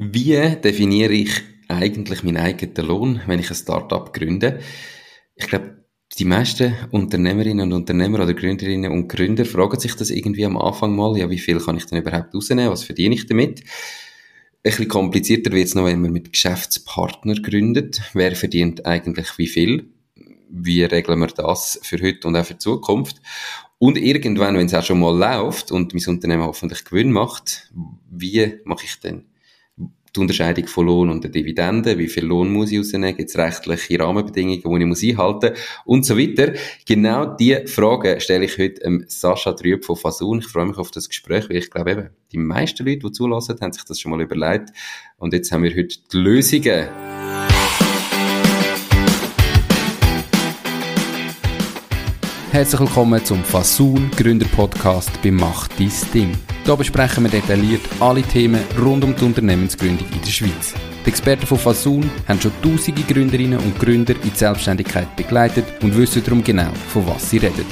Wie definiere ich eigentlich meinen eigenen Lohn, wenn ich ein Startup gründe? Ich glaube, die meisten Unternehmerinnen und Unternehmer oder Gründerinnen und Gründer fragen sich das irgendwie am Anfang mal, ja, wie viel kann ich denn überhaupt rausnehmen, was verdiene ich damit? Ein bisschen komplizierter wird es noch, wenn man mit Geschäftspartner gründet. Wer verdient eigentlich wie viel? Wie regeln wir das für heute und auch für die Zukunft? Und irgendwann, wenn es auch schon mal läuft und mein Unternehmen hoffentlich Gewinn macht, wie mache ich denn die Unterscheidung von Lohn und der Dividende, wie viel Lohn muss ich rausnehmen, gibt es rechtliche Rahmenbedingungen, die ich muss einhalten und so weiter. Genau diese Fragen stelle ich heute Sascha Trüb von Fasun. Ich freue mich auf das Gespräch, weil ich glaube eben, die meisten Leute, die zulassen, haben sich das schon mal überlegt und jetzt haben wir heute die Lösungen. Herzlich willkommen zum Fasun Gründer Podcast bei Macht dein Ding. Hier besprechen wir detailliert alle Themen rund um die Unternehmensgründung in der Schweiz. Die Experten von Fasun haben schon tausende Gründerinnen und Gründer in die Selbstständigkeit begleitet und wissen darum genau, von was sie reden.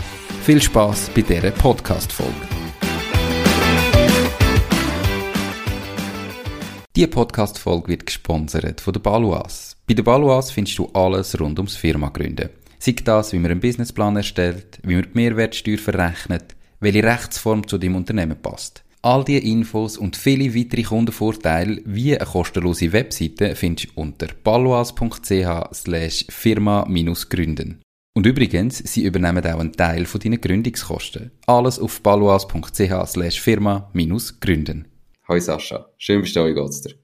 Viel Spaß bei dieser Podcast-Folge. Diese Podcast-Folge wird gesponsert von der Baluas. Bei der Baluas findest du alles rund ums Firma gründen. Sei das, wie man einen Businessplan erstellt, wie man die Mehrwertsteuer verrechnet, welche Rechtsform zu dem Unternehmen passt. All diese Infos und viele weitere Kundenvorteile wie eine kostenlose Webseite findest du unter paloas.ch slash firma-gründen. Und übrigens, sie übernehmen auch einen Teil von deinen Gründungskosten. Alles auf paloas.ch slash firma-gründen. Hoi Sascha, schön bist du da, geht's dir?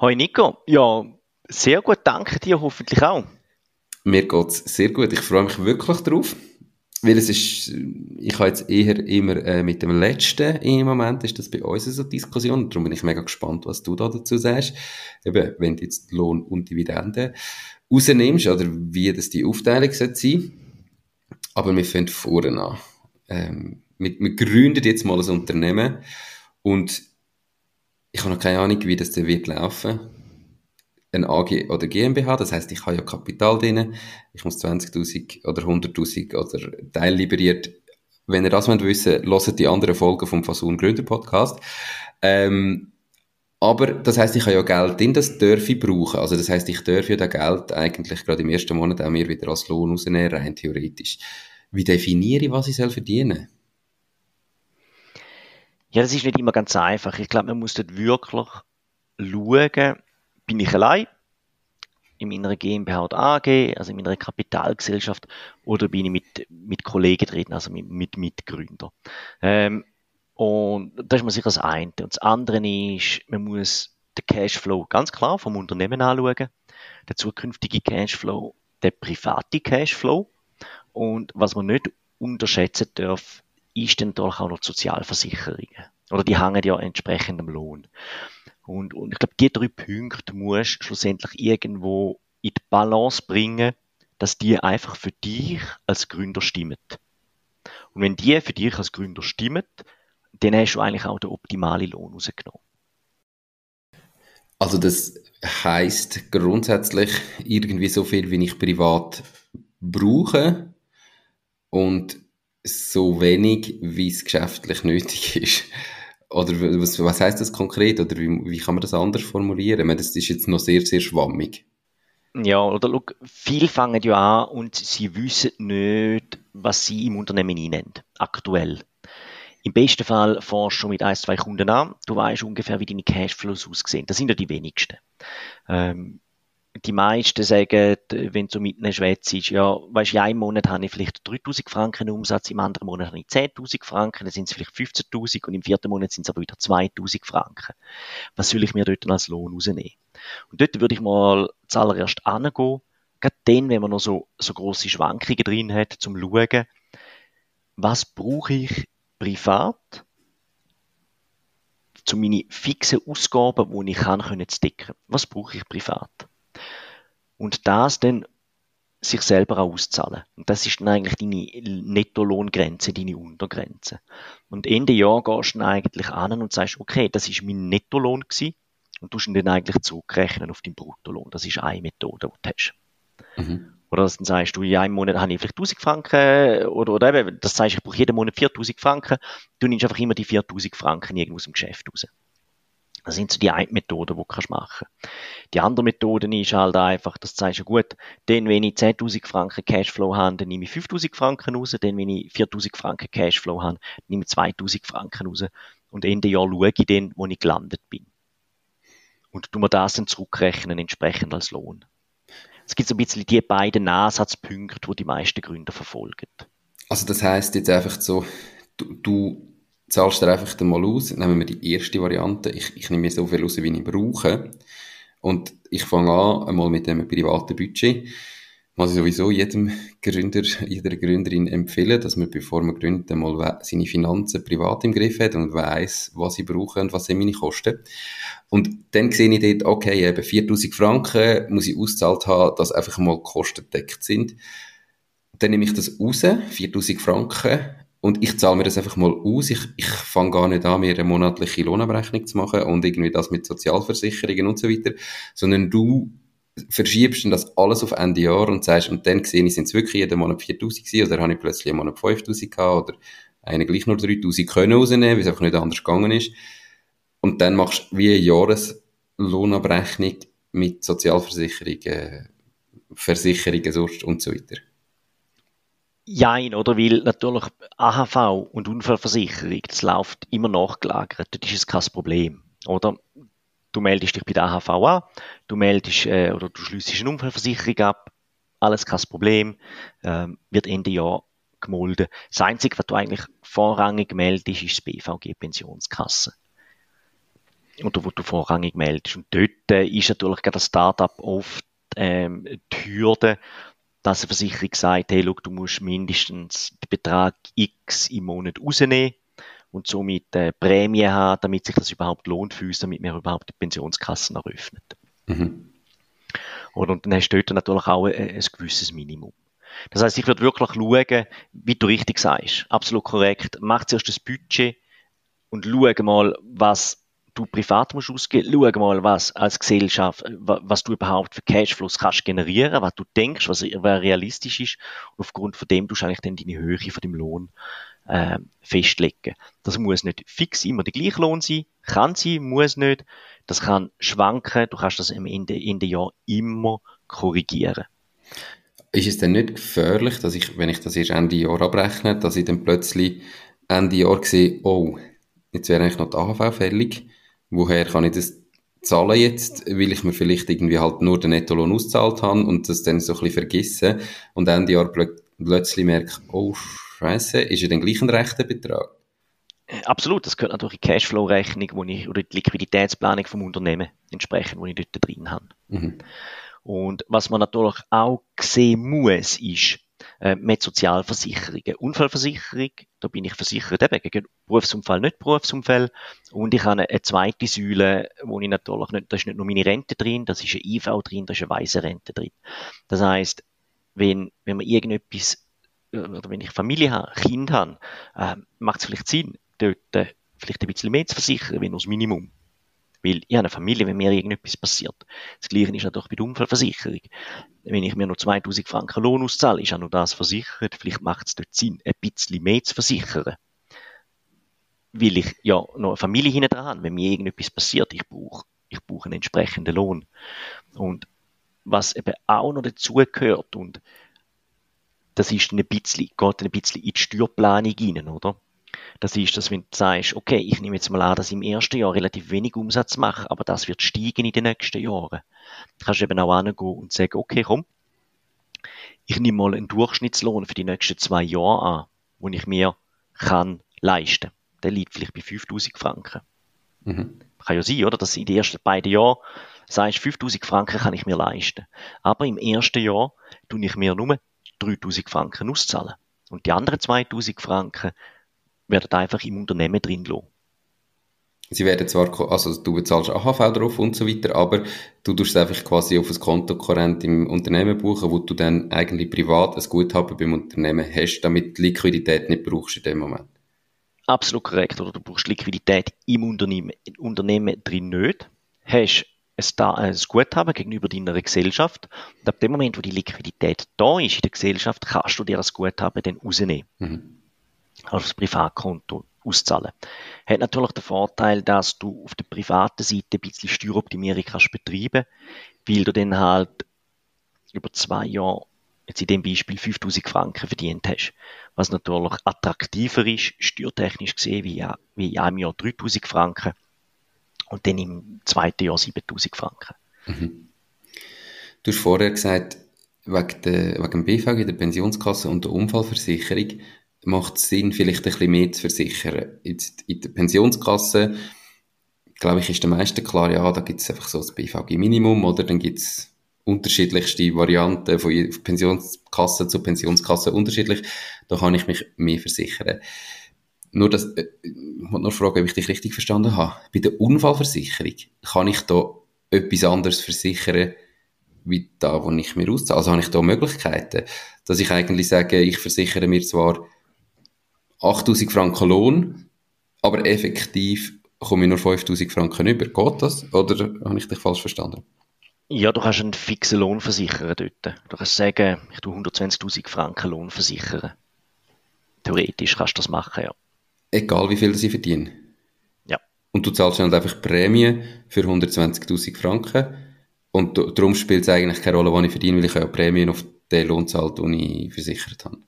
Hoi Nico, ja, sehr gut, danke dir hoffentlich auch. Mir geht's sehr gut, ich freue mich wirklich drauf. Weil es ist, ich habe jetzt eher immer äh, mit dem Letzten im Moment, ist das bei uns so eine Diskussion. Darum bin ich mega gespannt, was du da dazu sagst. Eben, wenn du jetzt Lohn und Dividende rausnimmst, oder wie das die Aufteilung sein sollte Aber wir fangen vorne an. Ähm, wir, wir gründen jetzt mal ein Unternehmen und ich habe noch keine Ahnung, wie das dann wird laufen ein AG oder GmbH, das heißt, ich habe ja Kapital drin, ich muss 20.000 oder 100.000 oder Teil liberiert. Wenn ihr das wollt wissen, hört die anderen Folgen vom Fasun Gründer Podcast. Ähm, aber das heißt, ich habe ja Geld drin, das darf ich brauchen. Also das heißt, ich darf ja das Geld eigentlich gerade im ersten Monat auch mir wieder als Lohn rausnehmen, rein theoretisch. Wie definiere ich, was ich soll verdienen? Ja, das ist nicht immer ganz einfach. Ich glaube, man muss dort wirklich schauen, bin ich allein in meiner GmbH oder AG, also in meiner Kapitalgesellschaft, oder bin ich mit, mit Kollegen drin, also mit, mit Mitgründern. Ähm, und das ist man sich das eine. Und das andere ist, man muss den Cashflow ganz klar vom Unternehmen anschauen, der zukünftige Cashflow, der private Cashflow. Und was man nicht unterschätzen darf, ist dann doch auch noch die Sozialversicherungen. Oder die hängen ja entsprechend am Lohn. Und, und ich glaube, die drei Punkte musst du schlussendlich irgendwo in die Balance bringen, dass die einfach für dich als Gründer stimmen. Und wenn die für dich als Gründer stimmen, dann hast du eigentlich auch den optimalen Lohn rausgenommen. Also das heißt grundsätzlich irgendwie so viel, wie ich privat brauche und so wenig, wie es geschäftlich nötig ist. Oder was, was heißt das konkret? Oder wie, wie kann man das anders formulieren? Meine, das ist jetzt noch sehr, sehr schwammig. Ja, oder look, viele fangen ja an und sie wissen nicht, was sie im Unternehmen einnehmen, aktuell. Im besten Fall forschst du mit ein, zwei Kunden an, du weißt ungefähr, wie deine Cashflows aussehen. Das sind ja die wenigsten. Ähm, die meisten sagen, wenn du mit einer Schweiz ist, ja, weißt du, in einem Monat habe ich vielleicht 3000 Franken Umsatz, im anderen Monat habe ich 10.000 Franken, dann sind es vielleicht 15.000 und im vierten Monat sind es aber wieder 2000 Franken. Was soll ich mir dort als Lohn rausnehmen? Und dort würde ich mal zuallererst angehen, gerade dann, wenn man noch so, so grosse Schwankungen drin hat, zum schauen, was brauche ich privat, zu meine fixen Ausgaben, die ich kann, können zu decken. Was brauche ich privat? Und das dann sich selber auch auszahlen. Und das ist dann eigentlich deine Nettolohngrenze, deine Untergrenze. Und Ende Jahr gehst du dann eigentlich an und sagst, okay, das ist mein Nettolohn gewesen und du ihn dann eigentlich zurückrechnen auf deinen Bruttolohn. Das ist eine Methode, die du hast. Mhm. Oder dann sagst du, in einem Monat habe ich vielleicht 1000 Franken, oder, oder eben, das sagst, ich brauche jeden Monat 4000 Franken, du nimmst einfach immer die 4000 Franken irgendwo aus dem Geschäft raus. Das sind so die eine Methode, die du kannst machen Die andere Methode ist halt einfach, dass du sagst, ja gut, dann, wenn ich 10.000 Franken Cashflow habe, dann nehme ich 5.000 Franken raus, dann, wenn ich 4.000 Franken Cashflow habe, nehme ich 2.000 Franken raus. Und Ende Jahr schaue ich dann, wo ich gelandet bin. Und tu mir das dann zurückrechnen, entsprechend als Lohn. Es gibt so ein bisschen die beiden Ansatzpunkte, die die meisten Gründer verfolgen. Also das heißt jetzt einfach so, du, du zahlst dir einfach mal aus, nehmen wir die erste Variante, ich, ich nehme mir so viel raus, wie ich brauche und ich fange an, einmal mit einem privaten Budget, was ich sowieso jedem Gründer, jeder Gründerin empfehlen, dass man, bevor man gründet, einmal seine Finanzen privat im Griff hat und weiß, was ich brauche und was sind meine Kosten. Und dann sehe ich dort, okay, eben 4000 Franken muss ich auszahlt haben, dass einfach mal Kosten deckt sind. Dann nehme ich das raus, 4000 Franken, und ich zahle mir das einfach mal aus. Ich, ich fange gar nicht an, mir eine monatliche Lohnabrechnung zu machen und irgendwie das mit Sozialversicherungen und so weiter, sondern du verschiebst dann das alles auf Ende Jahr und sagst, und dann sehe ich, sind es wirklich jeden Monat 4000 gewesen, oder habe ich plötzlich einen Monat 5000 gehabt, oder einen gleich nur 3000 können rausnehmen, weil es einfach nicht anders gegangen ist. Und dann machst du wie eine Jahreslohnabrechnung mit Sozialversicherungen, Versicherungen und so weiter. Jein, oder? Weil natürlich AHV und Unfallversicherung, das läuft immer nachgelagert. Das ist kein Problem, oder? Du meldest dich bei der AHV an, du meldest äh, oder du schließt eine Unfallversicherung ab, alles kein Problem, ähm, wird Ende Jahr gemolden. Das Einzige, was du eigentlich vorrangig meldest, ist das BVG Pensionskasse. Oder wo du vorrangig meldest. Und dort äh, ist natürlich gerade das Startup oft ähm, die Hürde, dass eine Versicherung sagt, hey, look, du musst mindestens den Betrag X im Monat rausnehmen und somit äh, Prämie haben, damit sich das überhaupt lohnt für uns, damit wir überhaupt die Pensionskassen eröffnen. Mhm. Und, und dann hast du dort natürlich auch ein, ein gewisses Minimum. Das heißt, ich würde wirklich schauen, wie du richtig sagst, absolut korrekt, mach zuerst das Budget und schau mal, was du privat musst ausgeben, schau mal, was als Gesellschaft, was du überhaupt für Cashflows kannst generieren, was du denkst, was realistisch ist. Und aufgrund von dem du eigentlich dann deine Höhe von dem Lohn äh, festlegen. Das muss nicht fix immer der gleiche Lohn sein, kann sein, muss nicht. Das kann schwanken. Du kannst das am Ende, Ende Jahr immer korrigieren. Ist es denn nicht gefährlich, dass ich, wenn ich das erst Ende Jahr abrechne, dass ich dann plötzlich Ende Jahr sehe, oh, jetzt wäre eigentlich noch die AHV fällig woher kann ich das zahlen jetzt, weil ich mir vielleicht irgendwie halt nur den Nettolohn auszahlt habe und das dann so ein bisschen vergessen und Ende Jahr plö plötzlich merke, oh Scheiße, ist ja dann gleich ein rechter Betrag? Äh, absolut, das gehört natürlich in die Cashflow-Rechnung wo ich, oder die Liquiditätsplanung vom Unternehmen entsprechend, wo ich dort drin habe. Mhm. Und was man natürlich auch sehen muss, ist, äh, mit Sozialversicherungen. Unfallversicherung, da bin ich versichert eben gegen Berufsunfall, nicht Berufsunfall. Und ich habe eine zweite Säule, wo ich natürlich nicht, da ist nicht nur meine Rente drin, das ist eine IV drin, da ist eine weise Rente drin. Das heißt, wenn, wenn man irgendetwas, äh, oder wenn ich Familie habe, Kind habe, äh, macht es vielleicht Sinn, dort äh, vielleicht ein bisschen mehr zu versichern, wenn nur das Minimum. Weil ich habe eine Familie, wenn mir irgendetwas passiert. Das Gleiche ist natürlich bei der Unfallversicherung. Wenn ich mir nur 2000 Franken Lohn auszahle, ist auch nur das versichert. Vielleicht macht es dort Sinn, ein bisschen mehr zu versichern. Weil ich ja noch eine Familie hinten dran. Wenn mir irgendetwas passiert, ich brauche, ich brauche einen entsprechenden Lohn. Und was eben auch noch dazu gehört und das ist ein bisschen, geht ein bisschen in die Steuerplanung rein, oder? Das ist, dass wenn du sagst, okay, ich nehme jetzt mal an, dass ich im ersten Jahr relativ wenig Umsatz mache, aber das wird steigen in den nächsten Jahren. Dann kannst du eben auch angehen und sagen, okay, komm, ich nehme mal einen Durchschnittslohn für die nächsten zwei Jahre an, den ich mir kann leisten. Der liegt vielleicht bei 5000 Franken. Mhm. Kann ja sein, oder? Dass in den ersten beiden Jahren sagst, 5000 Franken kann ich mir leisten. Aber im ersten Jahr tue ich mir nur 3000 Franken auszahlen. Und die anderen 2000 Franken werden einfach im Unternehmen drin lassen. Sie werden zwar, also du bezahlst AHV drauf und so weiter, aber du tust es einfach quasi auf ein Kontokorrent im Unternehmen buchen, wo du dann eigentlich privat ein Guthaben beim Unternehmen hast, damit du Liquidität nicht brauchst in dem Moment. Absolut korrekt, oder du brauchst Liquidität im Unternehmen, im Unternehmen drin nicht, hast ein Guthaben gegenüber deiner Gesellschaft und ab dem Moment, wo die Liquidität da ist in der Gesellschaft, kannst du dir das Guthaben dann rausnehmen. Mhm auf das Privatkonto auszahlen. Hat natürlich den Vorteil, dass du auf der privaten Seite ein bisschen Steueroptimierung kannst betreiben, weil du dann halt über zwei Jahre jetzt in dem Beispiel 5000 Franken verdient hast. Was natürlich attraktiver ist, steuertechnisch gesehen, wie, wie in einem Jahr 3000 Franken und dann im zweiten Jahr 7000 Franken. Mhm. Du hast vorher gesagt, wegen, der, wegen dem BVG, der Pensionskasse und der Unfallversicherung macht es Sinn, vielleicht ein bisschen mehr zu versichern. Jetzt in der Pensionskasse, glaube ich, ist der meisten klar, ja, da gibt es einfach so das BVG-Minimum oder dann gibt es unterschiedlichste Varianten von Pensionskasse zu Pensionskasse unterschiedlich. Da kann ich mich mehr versichern. Nur das, äh, ich wollte nur fragen, ob ich dich richtig verstanden habe. Bei der Unfallversicherung kann ich da etwas anderes versichern, wie da, wo ich mir auszahle. Also habe ich da Möglichkeiten, dass ich eigentlich sage, ich versichere mir zwar 8000 Franken Lohn, aber effektiv komme ich nur 5000 Franken über. Geht das? Oder habe ich dich falsch verstanden? Ja, du kannst einen fixen Lohn versichern dort. Du kannst sagen, ich tue 120.000 Franken Lohn versichern. Theoretisch kannst du das machen, ja. Egal wie viel sie verdienen? Ja. Und du zahlst dann einfach Prämie für 120.000 Franken und darum spielt es eigentlich keine Rolle, was ich verdiene, weil ich ja Prämien auf den Lohn zahlt, den ich versichert habe.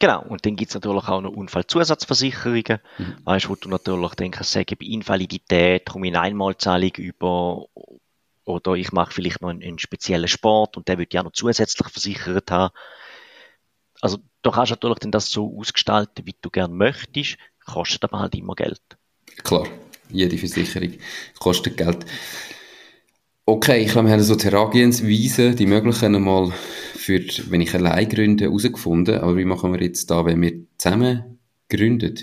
Genau, und dann gibt es natürlich auch noch Unfallzusatzversicherungen, mhm. weißt, wo du natürlich dann kannst sagen, bei Invalidität komme ich eine Einmalzahlung über oder ich mache vielleicht noch einen, einen speziellen Sport und der wird ja noch zusätzlich versichert haben. Also da kannst du natürlich dann das so ausgestalten, wie du gerne möchtest, kostet aber halt immer Geld. Klar, jede Versicherung kostet Geld. Okay, ich glaube, wir haben so die Herangehensweise, die möglichen einmal für, wenn ich allein gründe, herausgefunden. Aber wie machen wir jetzt da, wenn wir zusammen gründen?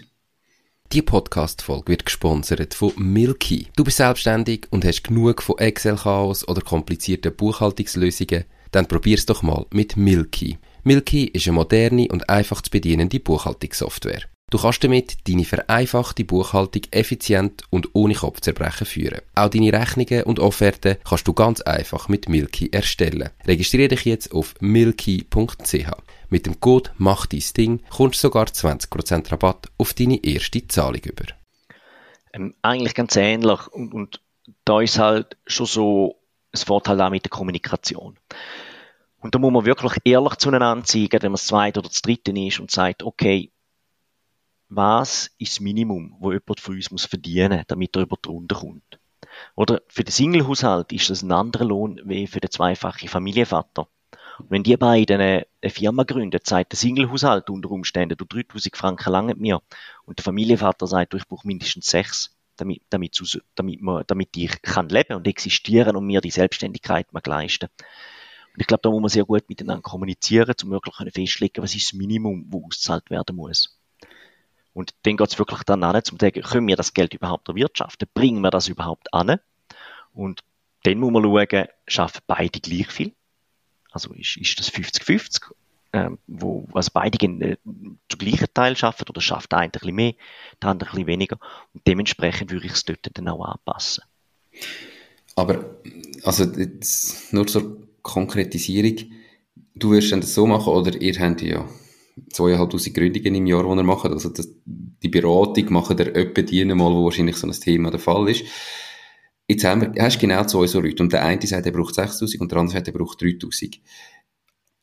Die Podcast-Folge wird gesponsert von Milky. Du bist selbstständig und hast genug von Excel-Chaos oder komplizierten Buchhaltungslösungen? Dann probier's doch mal mit Milky. Milky ist eine moderne und einfach zu bedienende Buchhaltungssoftware. Du kannst damit deine vereinfachte Buchhaltung effizient und ohne Kopfzerbrechen führen. Auch deine Rechnungen und Offerten kannst du ganz einfach mit Milky erstellen. Registriere dich jetzt auf milky.ch. Mit dem Code Mach dein Ding kommst du sogar 20% Rabatt auf deine erste Zahlung über. Ähm, eigentlich ganz ähnlich und, und da ist halt schon so ein Vorteil auch mit der Kommunikation. Und da muss man wirklich ehrlich zueinander zeigen, wenn man das zweite oder das dritte ist und sagt, okay, was ist das Minimum, wo jemand von uns muss verdienen, damit er über die Runde kommt. Oder für den Singlehaushalt ist das ein anderer Lohn wie für den zweifachen Familienvater. Und wenn die beiden eine, Firma gründen, sagt der Singlehaushalt unter Umständen, du 3000 Franken lange mir, und der Familienvater sagt, du, ich brauche mindestens sechs, damit, damit, damit, man, damit ich kann leben und existieren und mir die Selbstständigkeit mag leisten. Und ich glaube, da muss man sehr gut miteinander kommunizieren, um wirklich festlegen, was ist das Minimum, wo ausgezahlt werden muss. Und dann geht es wirklich dann an, zum sagen, können wir das Geld überhaupt erwirtschaften? Bringen wir das überhaupt an? Und dann muss man schauen, schaffen beide gleich viel? Also ist, ist das 50-50? Ähm, wo also beide äh, zu gleichen Teil schaffen oder schafft ein bisschen mehr, der andere ein bisschen weniger. Und dementsprechend würde ich es dort dann auch anpassen. Aber, also jetzt nur zur Konkretisierung, du wirst dann das so machen oder ihr habt ja zweieinhalbtausend Gründungen im Jahr, die er macht. Also das, die Beratung macht er etwa die mal, wo wahrscheinlich so ein Thema der Fall ist. Jetzt haben wir, hast genau zwei so Leute. Und der eine sagt, er braucht 6000 und der andere sagt, er braucht 3000.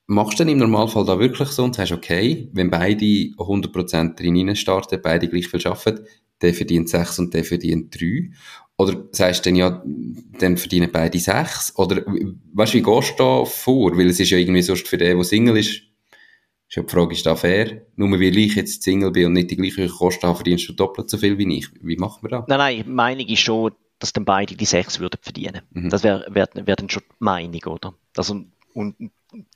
Machst du dann im Normalfall da wirklich so und sagst, okay, wenn beide 100% drin starten, beide gleich viel arbeiten, der verdient 6 und der verdient 3? Oder sagst du dann, ja, dann verdienen beide 6? Oder, weißt du, wie gehst du da vor? Weil es ist ja irgendwie sonst für den, der Single ist, ist ja die Frage, ist das fair? Nur weil ich jetzt Single bin und nicht die gleichen Kosten habe, verdienst du doppelt so viel wie ich. Wie macht man das? Nein, nein, die Meinung ist schon, dass dann beide die sechs würden verdienen. Mhm. Das wäre wär, wär dann schon die Meinung, oder? Also, und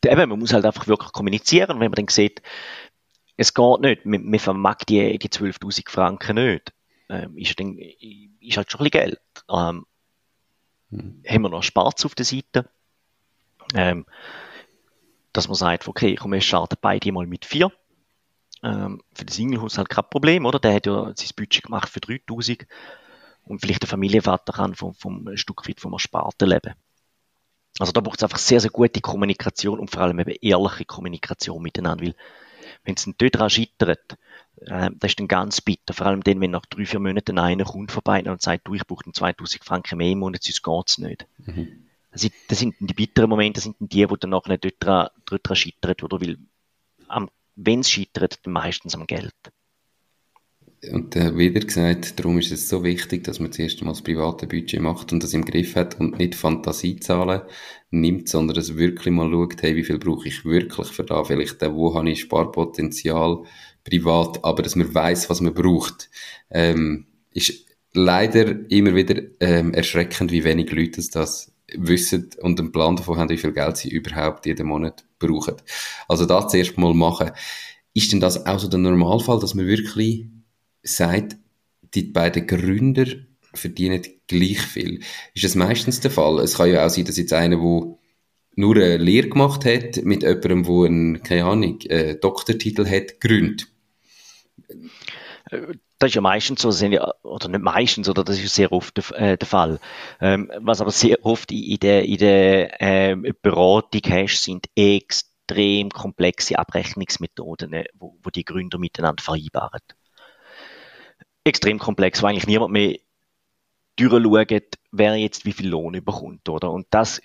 eben, man muss halt einfach wirklich kommunizieren, wenn man dann sieht, es geht nicht, man, man vermag die, die 12.000 Franken nicht, ähm, ist, dann, ist halt schon ein bisschen Geld. Ähm, mhm. Haben wir noch Spaß auf der Seite? Ähm, dass man sagt, okay, komm, wir starten beide mal mit vier. Ähm, für den Singlehaushalt kein Problem, oder? Der hat ja sein Budget gemacht für 3000 und vielleicht der Familienvater kann vom, vom Stück weit vom Ersparten leben. Also da braucht es einfach sehr, sehr gute Kommunikation und vor allem eben ehrliche Kommunikation miteinander, weil wenn es dort daran scheitert, äh, das ist dann ganz bitter. Vor allem dann, wenn nach drei, vier Monaten einer kommt vorbei und sagt, du, ich brauche 2000 Franken mehr im Monat, sonst geht's nicht. Mhm. Das, sind, das sind die bitteren Momente, das sind die, wo dann nachher dort dran, dort scheitert, oder? Weil, wenn es scheitert, dann meistens am Geld. Und äh, wieder gesagt, darum ist es so wichtig, dass man zuerst mal das private Budget macht und das im Griff hat und nicht Fantasiezahlen nimmt, sondern es wirklich mal schaut, hey, wie viel brauche ich wirklich für da? Vielleicht, äh, wo habe ich Sparpotenzial privat, aber dass man weiß, was man braucht, ähm, ist leider immer wieder ähm, erschreckend, wie wenig Leute das wissen und einen Plan davon haben, wie viel Geld sie überhaupt jeden Monat brauchen. Also das zuerst mal machen. Ist denn das auch so der Normalfall, dass man wirklich sagt, die beiden Gründer verdienen gleich viel. Ist das meistens der Fall? Es kann ja auch sein, dass jetzt einer, der nur eine Lehre gemacht hat, mit jemandem, der einen, keine Ahnung, einen Doktortitel hat, gründet. Das ist ja meistens so, oder nicht meistens, oder das ist sehr oft der, äh, der Fall. Ähm, was aber sehr oft in der, in der äh, Beratung hast, sind extrem komplexe Abrechnungsmethoden, wo, wo die Gründer miteinander vereinbaren extrem komplex, weil eigentlich niemand mehr durchschaut, wer jetzt wie viel Lohn überkommt, oder? Und das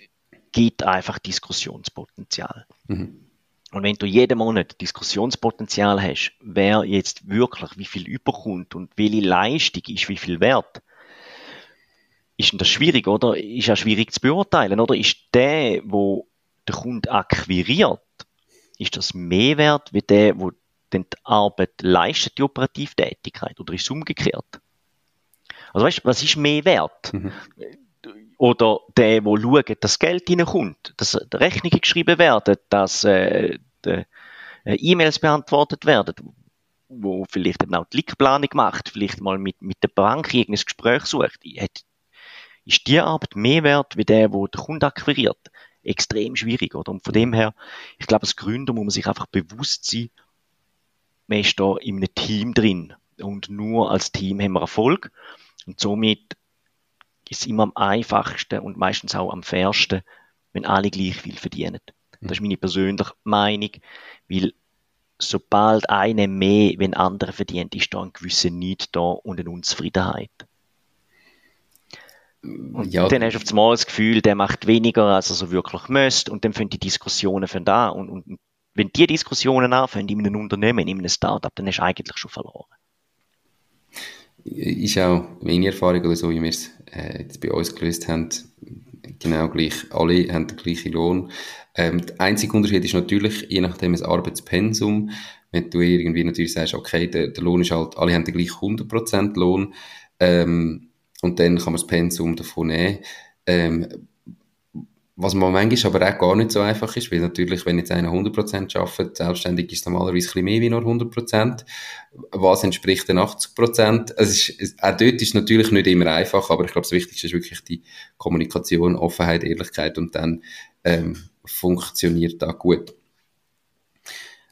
gibt einfach Diskussionspotenzial. Mhm. Und wenn du jeden Monat Diskussionspotenzial hast, wer jetzt wirklich wie viel überkommt und welche Leistung ist wie viel wert, ist das schwierig, oder? Ist ja schwierig zu beurteilen, oder? Ist der, wo der Kunde akquiriert, ist das mehr wert, wie der, wo denn die Arbeit leistet die Operativtätigkeit oder ist es umgekehrt? Also weißt, was ist mehr wert? Mhm. Oder der, der schaut, dass das Geld reinkommt, dass Rechnungen geschrieben werden, dass äh, äh, E-Mails beantwortet werden, wo vielleicht dann auch die Linkplanung macht, vielleicht mal mit, mit der Bank irgendein Gespräch sucht. Ist die Arbeit mehr wert, wie der, wo der Kunde akquiriert? Extrem schwierig, oder? Und von dem her, ich glaube, als Gründer muss man sich einfach bewusst sein, man ist da in einem Team drin. Und nur als Team haben wir Erfolg. Und somit ist es immer am einfachsten und meistens auch am fairsten, wenn alle gleich viel verdienen. Das ist meine persönliche Meinung, weil sobald einer mehr, wenn andere verdient, ist da ein gewisser Neid da und eine Unzufriedenheit. Und ja. dann hast du auf einmal das Gefühl, der macht weniger, als er so wirklich müsste, und dann fangen die Diskussionen von da und, und wenn die Diskussionen anfangen in einem Unternehmen, in einem Startup, dann hast du eigentlich schon verloren. Ist auch meine Erfahrung oder so, wie wir es äh, jetzt bei uns gelöst haben, genau gleich. Alle haben den gleichen Lohn. Ähm, der einzige Unterschied ist natürlich, je nachdem das Arbeitspensum, wenn du irgendwie natürlich sagst, okay, der, der Lohn ist halt, alle haben den gleichen 100% Lohn, ähm, und dann kann man das Pensum davon nehmen. Ähm, was man manchmal aber auch gar nicht so einfach ist, weil natürlich, wenn jetzt einer 100% arbeitet, selbstständig ist es normalerweise ein bisschen mehr wie nur 100%. Was entspricht den 80%? Also ist, auch dort ist es natürlich nicht immer einfach, aber ich glaube, das Wichtigste ist wirklich die Kommunikation, Offenheit, Ehrlichkeit und dann ähm, funktioniert das gut.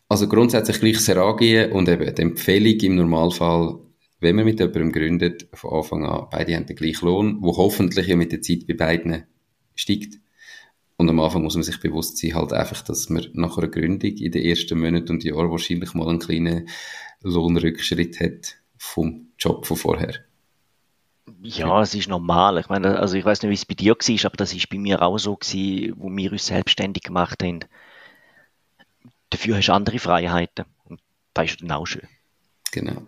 Also grundsätzlich gleich Seragien und eben die Empfehlung im Normalfall, wenn man mit jemandem gründet, von Anfang an, beide haben den gleichen Lohn, wo hoffentlich ja mit der Zeit bei beiden steigt und am Anfang muss man sich bewusst sein, halt einfach, dass man nach einer Gründung in den ersten Monaten und Jahren wahrscheinlich mal einen kleinen Lohnrückschritt hat vom Job von vorher. Ja, es ist normal. Ich meine, also ich weiß nicht, wie es bei dir war, aber das ist bei mir auch so gewesen, wo wir uns selbstständig gemacht haben. Dafür hast du andere Freiheiten. Und das ist dann auch schön. Genau.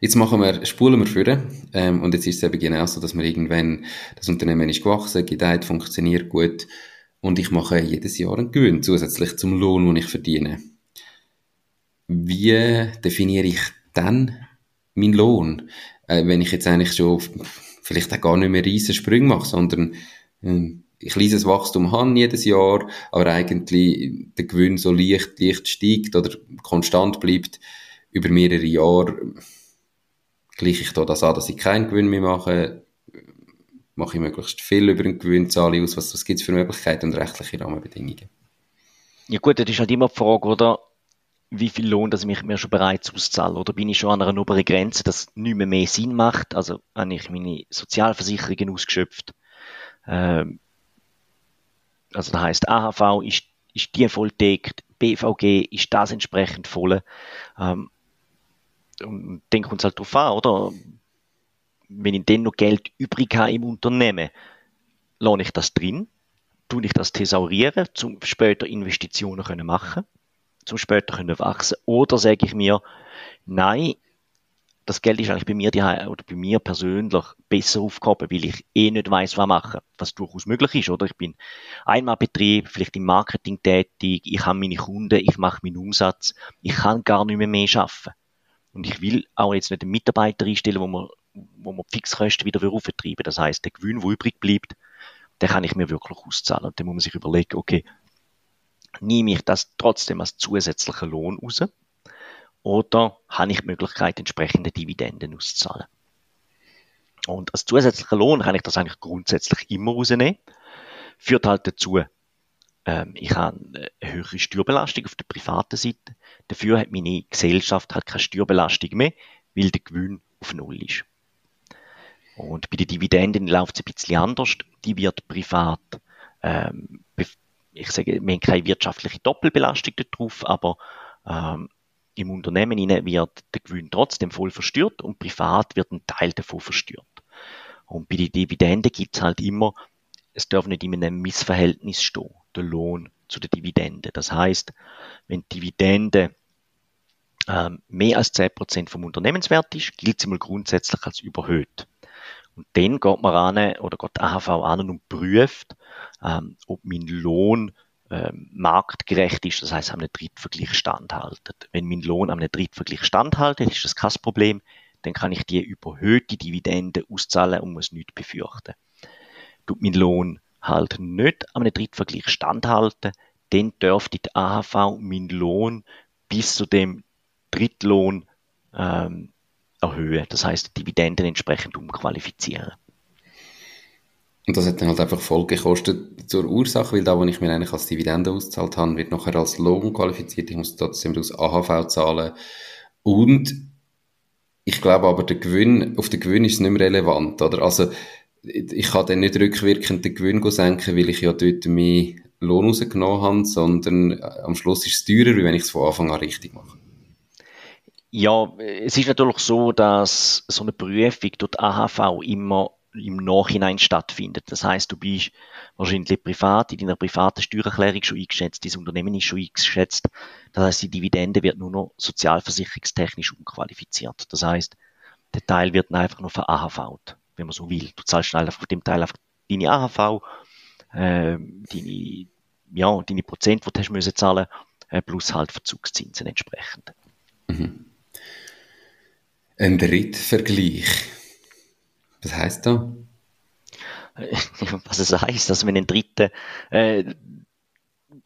Jetzt machen wir, spulen wir führen. Ähm, und jetzt ist es eben genau so, dass wir irgendwann, das Unternehmen ist gewachsen, gedeiht, funktioniert gut und ich mache jedes Jahr einen Gewinn zusätzlich zum Lohn, den ich verdiene. Wie definiere ich dann meinen Lohn? Äh, wenn ich jetzt eigentlich schon vielleicht auch gar nicht mehr riesen Sprünge mache, sondern äh, ich kleines Wachstum habe jedes Jahr, aber eigentlich der Gewinn so leicht, leicht steigt oder konstant bleibt über mehrere Jahre, gleiche ich da das an, dass ich keinen Gewinn mehr mache, mache ich möglichst viel über eine Gewinnzahl aus, was, was gibt es für Möglichkeiten und rechtliche Rahmenbedingungen. Ja gut, das ist halt immer die Frage, oder? Wie viel Lohn, dass ich mir schon bereits auszahle? Oder bin ich schon an einer oberen Grenze, dass nicht mehr, mehr Sinn macht? Also habe ich meine Sozialversicherungen ausgeschöpft? Ähm, also das heißt, AHV ist, ist die voll deckt, BVG ist das entsprechend voll. Ähm, und dann kommt es halt darauf an, oder? Wenn ich dann noch Geld übrig habe im Unternehmen, lasse ich das drin, tue ich das thesaurieren, um später Investitionen können machen, zum später können wachsen. Oder sage ich mir, nein, das Geld ist eigentlich bei mir die, oder bei mir persönlich besser aufgehoben, weil ich eh nicht weiß, was machen, was durchaus möglich ist, oder? Ich bin einmal Betrieb, vielleicht im Marketing tätig, ich habe meine Kunden, ich mache meinen Umsatz, ich kann gar nicht mehr mehr schaffen. Und ich will auch jetzt nicht einen Mitarbeiter einstellen, wo man, wo man Fixkosten wieder auftreiben Das heißt, der Gewinn, der übrig bleibt, den kann ich mir wirklich auszahlen. Und dann muss man sich überlegen, okay, nehme ich das trotzdem als zusätzlichen Lohn raus? Oder habe ich die Möglichkeit, entsprechende Dividenden auszuzahlen? Und als zusätzlicher Lohn kann ich das eigentlich grundsätzlich immer rausnehmen. Führt halt dazu, ähm, ich habe eine höhere Steuerbelastung auf der privaten Seite. Dafür hat meine Gesellschaft halt keine Steuerbelastung mehr, weil der Gewinn auf Null ist. Und bei den Dividenden läuft es ein bisschen anders. Die wird privat, ähm, ich sage, wir haben keine wirtschaftliche Doppelbelastung darauf, aber ähm, im Unternehmen wird der Gewinn trotzdem voll versteuert und privat wird ein Teil davon versteuert. Und bei den Dividenden gibt es halt immer, es darf nicht in einem Missverhältnis stehen, der Lohn zu der Dividende. Das heißt, wenn die Dividende ähm, mehr als 10% vom Unternehmenswert ist, gilt sie mal grundsätzlich als überhöht. Und dann geht man an, oder geht AHV an und prüft, ähm, ob mein Lohn ähm, marktgerecht ist, das heißt, am Drittvergleich standhaltet. Wenn mein Lohn am Drittvergleich standhaltet, ist das kein Problem, dann kann ich die überhöhte Dividende auszahlen und muss nichts befürchten. Tut mein Lohn halt nicht am Drittvergleich standhalten, dann dürfte die AHV meinen Lohn bis zu dem Drittlohn ähm, erhöhen. Das heißt, Dividenden entsprechend umqualifizieren. Und das hat dann halt einfach Folgekosten zur Ursache, weil da, wo ich mir eigentlich als Dividende ausgezahlt habe, wird nachher als Lohn qualifiziert. Ich muss trotzdem aus AHV zahlen. Und ich glaube aber, der Gewinn, auf den Gewinn ist es nicht mehr relevant, oder? Also, ich kann dann nicht rückwirkend den Gewinn senken, weil ich ja dort mehr Lohn rausgenommen habe, sondern äh, am Schluss ist es teurer, wie wenn ich es von Anfang an richtig mache. Ja, es ist natürlich so, dass so eine Prüfung durch AHV immer im Nachhinein stattfindet. Das heißt, du bist wahrscheinlich privat, in deiner privaten Steuererklärung schon eingeschätzt, dein Unternehmen ist schon eingeschätzt. Das heißt, die Dividende wird nur noch sozialversicherungstechnisch umqualifiziert. Das heißt, der Teil wird einfach nur verahavt, wenn man so will. Du zahlst einfach dem Teil einfach deine AHV, äh, deine, ja, deine Prozent, die du hast müssen zahlen, äh, plus halt Verzugszinsen entsprechend. Mhm. Ein Drittvergleich was heißt da? Was es heißt, dass man den dritten, äh,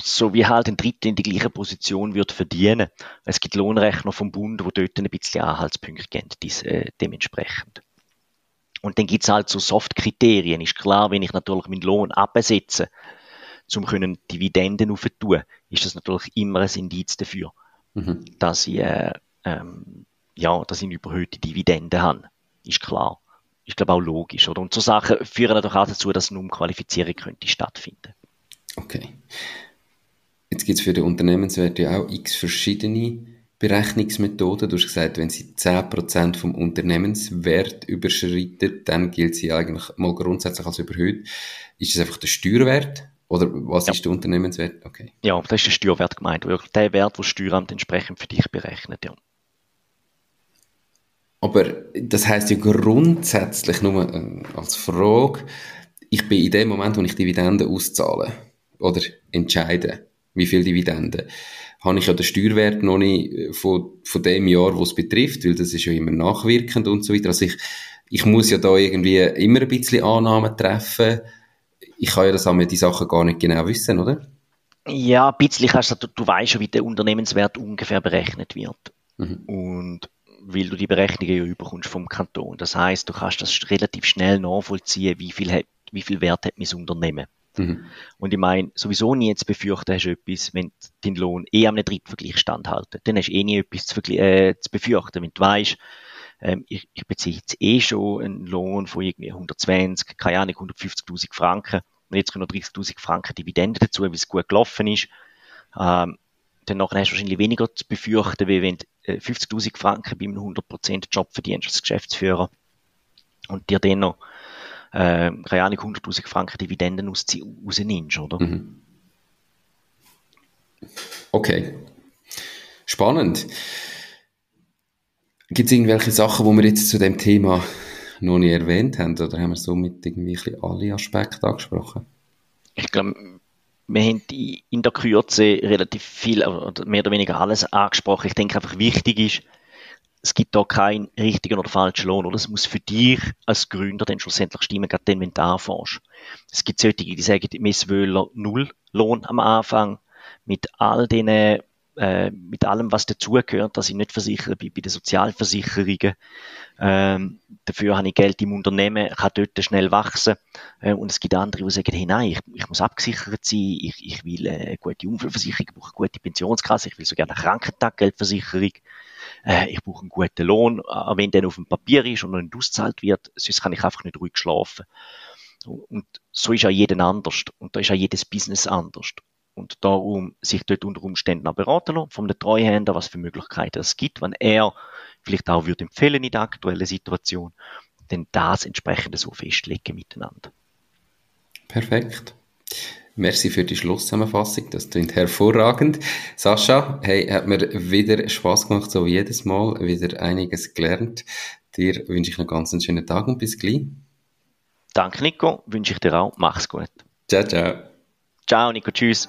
so wie halt ein Dritter in die gleiche Position wird verdienen. Es gibt Lohnrechner vom Bund, wo dort ein bisschen Anhaltspunkte geben, dies, äh, dementsprechend. Und dann gibt es halt so Soft-Kriterien. Ist klar, wenn ich natürlich meinen Lohn absetze, um können Dividenden aufzutun, ist das natürlich immer ein Indiz dafür, mhm. dass ich, äh, ähm, ja, dass ich eine überhöhte Dividende habe. Ist klar ist, glaube auch logisch. Oder? Und so Sachen führen natürlich auch dazu, dass eine Umqualifizierung könnte stattfinden. Okay. Jetzt gibt es für den Unternehmenswert ja auch x verschiedene Berechnungsmethoden. Du hast gesagt, wenn sie 10% vom Unternehmenswert überschreiten, dann gilt sie eigentlich mal grundsätzlich als überhöht. Ist das einfach der Steuerwert? Oder was ja. ist der Unternehmenswert? Okay. Ja, das ist der Steuerwert gemeint. Der Wert, den das Steueramt entsprechend für dich berechnet. Ja. Aber das heißt ja grundsätzlich nur äh, als Frage, ich bin in dem Moment, wo ich Dividenden auszahle oder entscheide, wie viel Dividenden, habe ich ja den Steuerwert noch nicht äh, von, von dem Jahr, wo es betrifft, weil das ist ja immer nachwirkend und so weiter. Also ich, ich muss ja da irgendwie immer ein bisschen Annahmen treffen. Ich kann ja das auch die Sachen gar nicht genau wissen, oder? Ja, ein bisschen kannst du, du weißt schon, wie der Unternehmenswert ungefähr berechnet wird. Mhm. Und weil du die Berechnungen ja überkommst vom Kanton. Das heißt, du kannst das relativ schnell nachvollziehen, wie viel, hat, wie viel Wert hat mein Unternehmen. Mhm. Und ich meine, sowieso nie jetzt befürchten hast du etwas, wenn dein Lohn eh am Drittvergleich standhalten. Dann hast du eh nie etwas zu, äh, zu befürchten, wenn du weißt, ähm, ich, ich beziehe jetzt eh schon einen Lohn von irgendwie 120, keine Ahnung, 150.000 Franken und jetzt kommen noch 30.000 Franken Dividende dazu, weil es gut gelaufen ist. Ähm, dann nachher hast du wahrscheinlich weniger zu befürchten, wie wenn du 50.000 äh, Franken bei einem 100% Job verdienst als Geschäftsführer und dir dann noch, äh, keine Ahnung, 100.000 Franken Dividenden rausnimmst, oder? Mhm. Okay. Spannend. Gibt es irgendwelche Sachen, wo wir jetzt zu dem Thema noch nicht erwähnt haben, oder haben wir somit irgendwie alle Aspekte angesprochen? Ich glaube, wir haben in der Kürze relativ viel, oder mehr oder weniger alles angesprochen. Ich denke einfach wichtig ist, es gibt da keinen richtigen oder falschen Lohn, oder? Es muss für dich als Gründer dann schlussendlich stimmen, gerade dann, wenn du anfängst. Es gibt solche, die sagen, Miss Wöhler null Lohn am Anfang, mit all den äh, mit allem, was dazugehört, dass ich nicht versichert bin bei den Sozialversicherungen. Ähm, dafür habe ich Geld im Unternehmen, kann dort schnell wachsen. Äh, und es gibt andere, die sagen, hey, nein, ich, ich muss abgesichert sein, ich, ich will äh, eine gute Unfallversicherung, ich brauche eine gute Pensionskasse, ich will sogar eine Krankentaggeldversicherung, äh, ich brauche einen guten Lohn, auch wenn der auf dem Papier ist und nicht auszahlt wird, sonst kann ich einfach nicht ruhig schlafen. Und so ist auch jeder anders. Und da ist auch jedes Business anders und darum sich dort unter Umständen auch beraten lassen vom Treuhänder, was für Möglichkeiten es gibt, wenn er vielleicht auch würde empfehlen in der aktuellen Situation, denn das entsprechend so festlegen miteinander. Perfekt. Merci für die Schlusszusammenfassung, das klingt hervorragend. Sascha, hey, hat mir wieder Spaß gemacht, so wie jedes Mal, wieder einiges gelernt. Dir wünsche ich noch ganz einen schönen Tag und bis gleich. Danke, Nico. Wünsche ich dir auch. Mach's gut. Ciao, ciao. Ciao, Nico. Tschüss.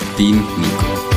Team Nico.